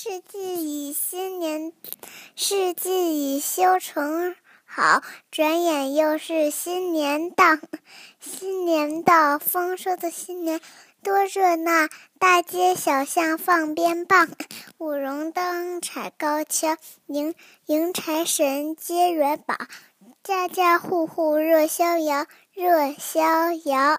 世纪已新年，世纪已修成好，转眼又是新年到。新年到，丰收的新年多热闹，大街小巷放鞭炮，舞龙灯，踩高跷，迎迎财神，接元宝，家家户户热逍遥，热逍遥。